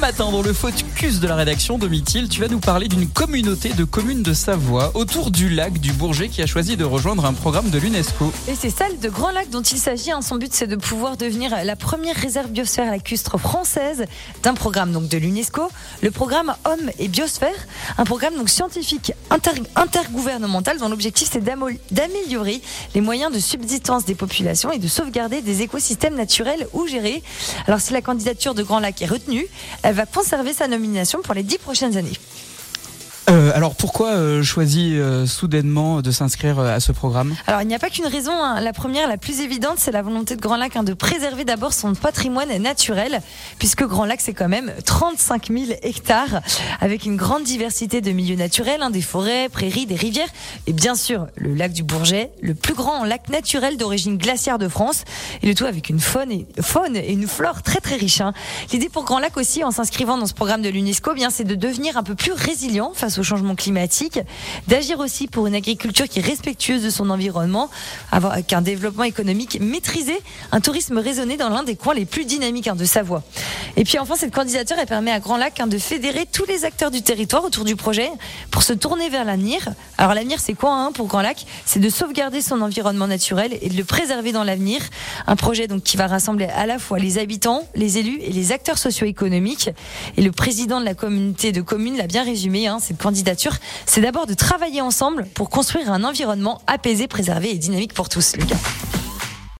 Matin, dans le focus de la rédaction, Domitil, tu vas nous parler d'une communauté de communes de Savoie autour du lac du Bourget qui a choisi de rejoindre un programme de l'UNESCO. Et c'est celle de Grand Lac dont il s'agit. hein. Son but, c'est de pouvoir devenir la première réserve biosphère lacustre française d'un programme donc de l'UNESCO, le programme Hommes et Biosphère, un programme donc scientifique inter- intergouvernemental dont l'objectif c'est d'améliorer les moyens de subsistance des populations et de sauvegarder des écosystèmes naturels ou gérés. Alors si la candidature de Grand Lac est retenue, elle va conserver sa nomination pour les dix prochaines années. Euh, alors pourquoi euh, choisir euh, soudainement de s'inscrire euh, à ce programme? Alors il n'y a pas qu'une raison. hein. La première, la plus évidente, c'est la volonté de Grand Lac hein, de préserver d'abord son patrimoine naturel, puisque Grand Lac c'est quand même 35 000 hectares avec une grande diversité de milieux naturels, hein, des forêts, prairies, des rivières, et bien sûr le lac du Bourget, le plus grand lac naturel d'origine glaciaire de France, et le tout avec une faune et, faune et une flore très très riche. hein. L'idée pour Grand Lac aussi, en s'inscrivant dans ce programme de l'UNESCO, eh bien c'est de devenir un peu plus résilient face au changement climatique, d'agir aussi pour une agriculture qui est respectueuse de son environnement, avec un développement économique maîtrisé, un tourisme raisonné dans l'un des coins les plus dynamiques hein, de Savoie. Et puis enfin, cette candidature, permet à Grand Lac hein, de fédérer tous les acteurs du territoire autour du projet pour se tourner vers l'avenir. Alors l'avenir, c'est quoi hein, pour Grand Lac? C'est de sauvegarder son environnement naturel et de le préserver dans l'avenir. Un projet donc qui va rassembler à la fois les habitants, les élus et les acteurs socio-économiques. Et le président de la communauté de communes l'a bien résumé. Hein, cette candidature, c'est d'abord de travailler ensemble pour construire un environnement apaisé, préservé et dynamique pour tous.